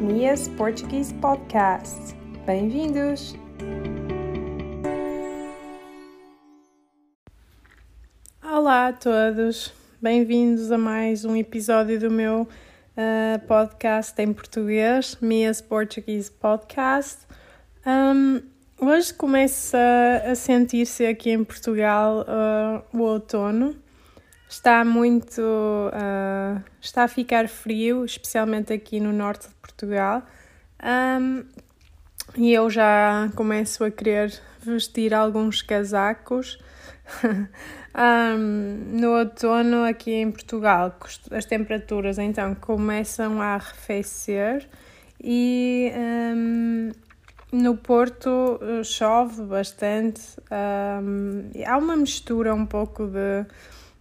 Mia's Portuguese Podcast. Bem-vindos! Olá a todos, bem-vindos a mais um episódio do meu uh, podcast em português, Mia's Portuguese Podcast. Um, hoje começa a sentir-se aqui em Portugal uh, o outono Está muito. Uh, está a ficar frio, especialmente aqui no norte de Portugal. Um, e eu já começo a querer vestir alguns casacos. um, no outono, aqui em Portugal, as temperaturas então começam a arrefecer e um, no Porto uh, chove bastante. há uma mistura um pouco de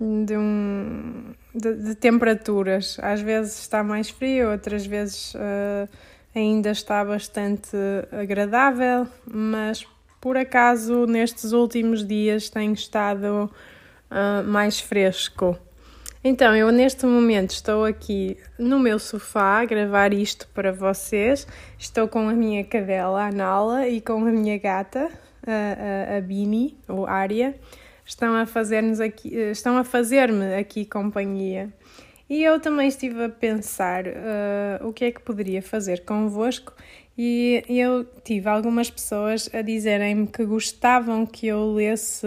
de, um, de, de, temperaturas. Às vezes está mais frio, outras vezes uh, ainda está bastante agradável, mas por acaso nestes últimos dias tem estado uh, mais fresco. Então, eu neste momento estou aqui no meu sofá a gravar isto para vocês. Estou com a minha cadela, a Nala, e com a minha gata, a, a, a Bini, ou Ária estão a fazer-nos aqui, eh, estão a fazer-me aqui companhia. E eu também estive a pensar uh, o que é que poderia fazer convosco e eu tive algumas pessoas a dizerem-me que gostavam que eu lesse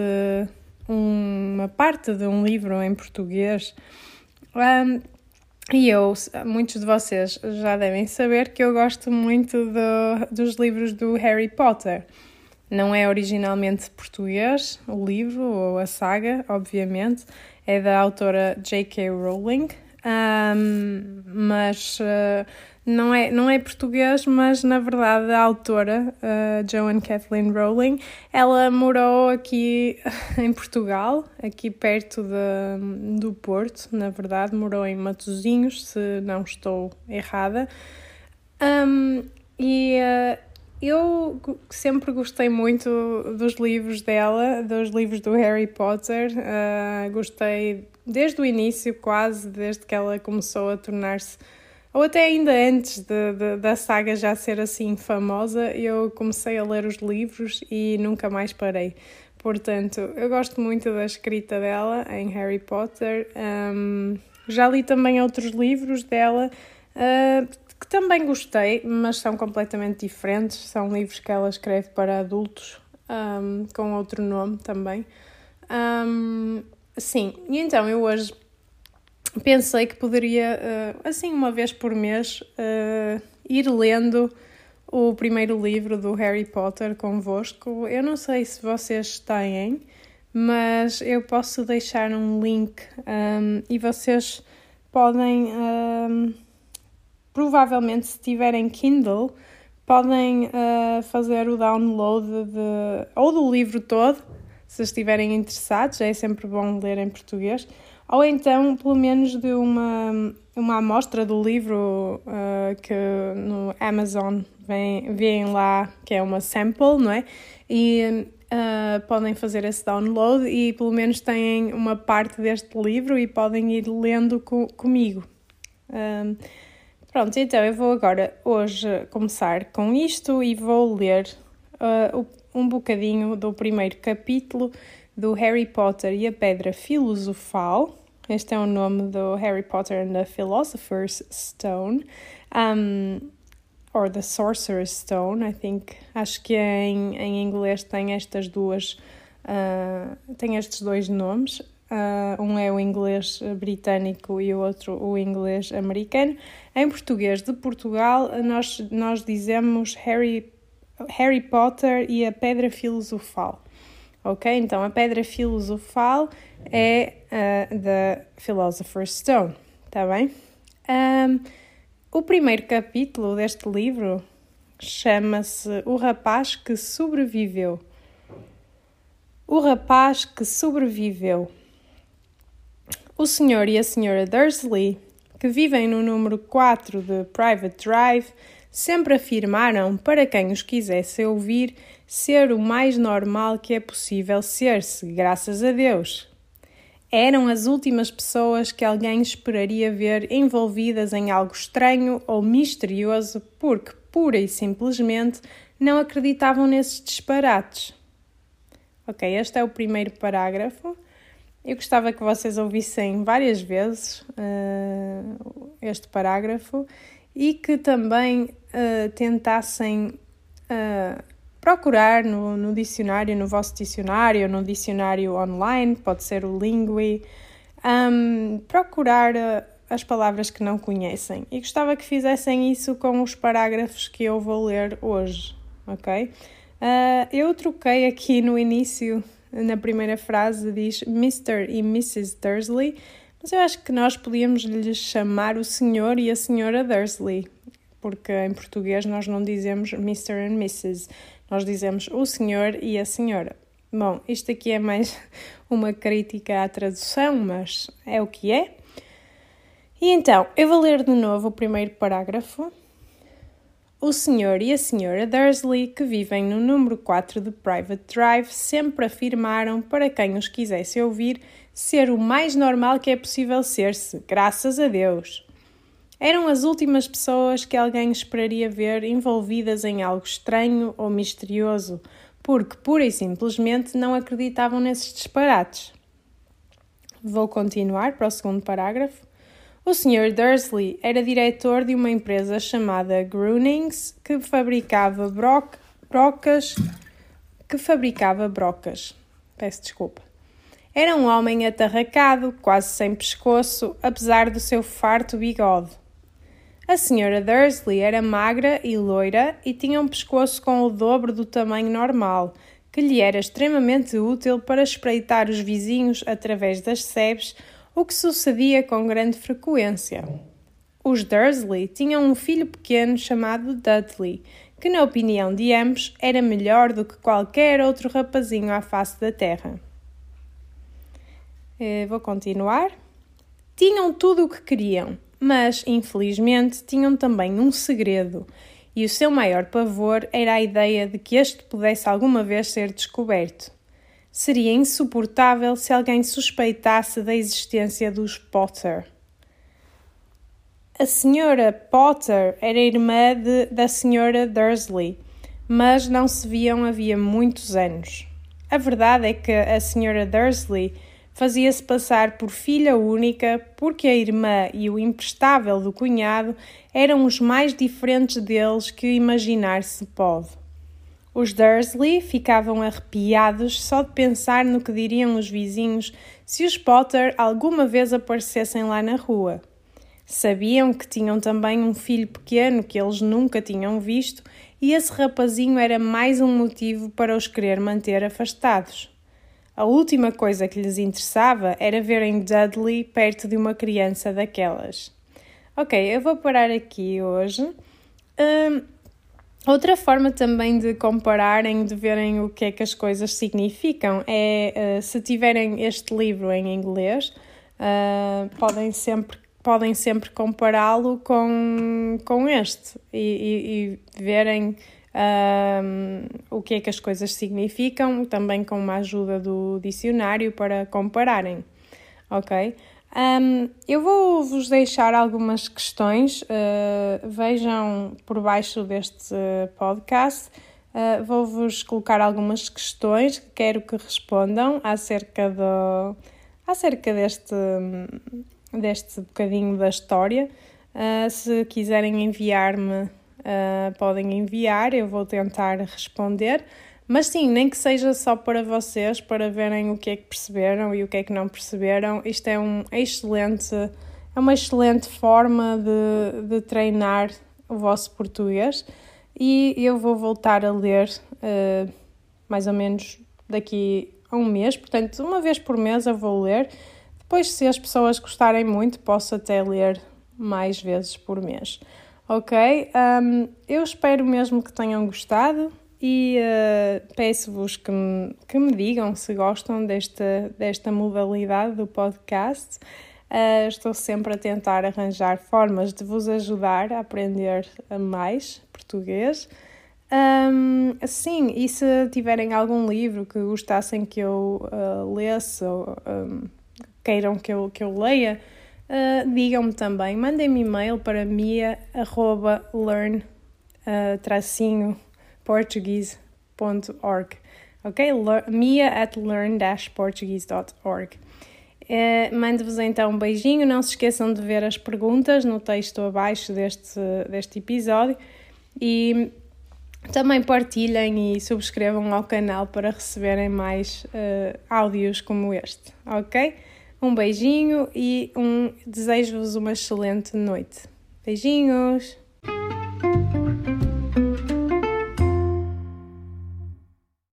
uma parte de um livro em português. Um, e eu, muitos de vocês já devem saber que eu gosto muito do, dos livros do Harry Potter. Não é originalmente português o livro ou a saga, obviamente, é da autora J.K. Rowling, um, mas uh, não, é, não é português, mas na verdade a autora, uh, Joan Kathleen Rowling, ela morou aqui em Portugal, aqui perto de, do Porto, na verdade, morou em Matozinhos, se não estou errada. Um, e eu sempre gostei muito dos livros dela, dos livros do Harry Potter. Uh, gostei desde o início, quase, desde que ela começou a tornar-se, ou até ainda antes de, de, da saga já ser assim famosa, eu comecei a ler os livros e nunca mais parei. Portanto, eu gosto muito da escrita dela em Harry Potter. Um, já li também outros livros dela. Uh, que também gostei, mas são completamente diferentes. São livros que ela escreve para adultos, um, com outro nome também. Um, sim, e então eu hoje pensei que poderia, uh, assim, uma vez por mês, uh, ir lendo o primeiro livro do Harry Potter convosco. Eu não sei se vocês têm, mas eu posso deixar um link um, e vocês podem. Provavelmente, se tiverem Kindle, podem uh, fazer o download de, ou do livro todo, se estiverem interessados, é sempre bom ler em português, ou então, pelo menos, de uma, uma amostra do livro uh, que no Amazon vem, vem lá, que é uma sample, não é? E uh, podem fazer esse download e pelo menos têm uma parte deste livro e podem ir lendo co comigo. Pronto, então eu vou agora hoje começar com isto e vou ler uh, um bocadinho do primeiro capítulo do Harry Potter e a Pedra Filosofal. Este é o nome do Harry Potter and the Philosopher's Stone. Um, or the Sorcerer's Stone, I think. Acho que em, em inglês tem estas duas, uh, tem estes dois nomes. Uh, um é o inglês britânico e o outro o inglês americano. Em português de Portugal, nós, nós dizemos Harry, Harry Potter e a Pedra Filosofal. Ok? Então, a Pedra Filosofal é uh, da Philosopher's Stone. Está bem? Um, o primeiro capítulo deste livro chama-se O Rapaz que Sobreviveu. O Rapaz que Sobreviveu. O senhor e a senhora Dursley, que vivem no número 4 de Private Drive, sempre afirmaram, para quem os quisesse ouvir, ser o mais normal que é possível ser-se, graças a Deus. eram as últimas pessoas que alguém esperaria ver envolvidas em algo estranho ou misterioso porque, pura e simplesmente, não acreditavam nesses disparates. Ok, este é o primeiro parágrafo. Eu gostava que vocês ouvissem várias vezes uh, este parágrafo e que também uh, tentassem uh, procurar no, no dicionário, no vosso dicionário, no dicionário online, pode ser o Lingui, um, procurar as palavras que não conhecem. E gostava que fizessem isso com os parágrafos que eu vou ler hoje, ok? Eu troquei aqui no início, na primeira frase, diz Mr. e Mrs. Dursley, mas eu acho que nós podíamos lhes chamar o Senhor e a Senhora Dursley, porque em português nós não dizemos Mr. and Mrs nós dizemos o senhor e a senhora. Bom, isto aqui é mais uma crítica à tradução, mas é o que é. E então, eu vou ler de novo o primeiro parágrafo. O senhor e a senhora Dursley, que vivem no número 4 de Private Drive, sempre afirmaram, para quem os quisesse ouvir, ser o mais normal que é possível ser-se, graças a Deus. Eram as últimas pessoas que alguém esperaria ver envolvidas em algo estranho ou misterioso, porque pura e simplesmente não acreditavam nesses disparates. Vou continuar para o segundo parágrafo. O Sr. Dursley era diretor de uma empresa chamada Grunings que fabricava broc brocas que fabricava brocas. Peço desculpa. Era um homem atarracado, quase sem pescoço, apesar do seu farto bigode. A senhora Dursley era magra e loira e tinha um pescoço com o dobro do tamanho normal, que lhe era extremamente útil para espreitar os vizinhos através das sebes, o que sucedia com grande frequência. Os Dursley tinham um filho pequeno chamado Dudley, que, na opinião de ambos, era melhor do que qualquer outro rapazinho à face da terra. Eh, vou continuar. Tinham tudo o que queriam mas infelizmente tinham também um segredo, e o seu maior pavor era a ideia de que este pudesse alguma vez ser descoberto. Seria insuportável se alguém suspeitasse da existência dos Potter. A senhora Potter era irmã de, da senhora Dursley, mas não se viam havia muitos anos. A verdade é que a senhora Dursley fazia-se passar por filha única porque a irmã e o imprestável do cunhado eram os mais diferentes deles que imaginar se pode. Os Dursley ficavam arrepiados só de pensar no que diriam os vizinhos se os Potter alguma vez aparecessem lá na rua. Sabiam que tinham também um filho pequeno que eles nunca tinham visto e esse rapazinho era mais um motivo para os querer manter afastados. A última coisa que lhes interessava era verem Dudley perto de uma criança daquelas. Ok, eu vou parar aqui hoje. Um, outra forma também de compararem, de verem o que é que as coisas significam, é uh, se tiverem este livro em inglês, uh, podem sempre podem sempre compará-lo com, com este e, e, e verem um, o que é que as coisas significam, também com uma ajuda do dicionário para compararem, ok? Um, eu vou vos deixar algumas questões, uh, vejam por baixo deste podcast. Uh, Vou-vos colocar algumas questões que quero que respondam acerca, do, acerca deste, deste bocadinho da história. Uh, se quiserem enviar-me podem enviar, eu vou tentar responder. Mas sim, nem que seja só para vocês, para verem o que é que perceberam e o que é que não perceberam. Isto é um excelente, é uma excelente forma de, de treinar o vosso português. E eu vou voltar a ler uh, mais ou menos daqui a um mês, portanto, uma vez por mês eu vou ler. Depois, se as pessoas gostarem muito, posso até ler mais vezes por mês. Ok? Um, eu espero mesmo que tenham gostado e uh, peço-vos que me, que me digam se gostam desta, desta modalidade do podcast. Uh, estou sempre a tentar arranjar formas de vos ajudar a aprender mais português. Um, sim, e se tiverem algum livro que gostassem que eu uh, lesse ou um, queiram que eu, que eu leia, uh, digam-me também. Mandem-me e-mail para mia.learn-portuguese.org ok? mia at learn-portuguese.org Uh, Mando-vos então um beijinho. Não se esqueçam de ver as perguntas no texto abaixo deste, deste episódio e também partilhem e subscrevam ao canal para receberem mais uh, áudios como este, ok? Um beijinho e um, desejo-vos uma excelente noite. Beijinhos!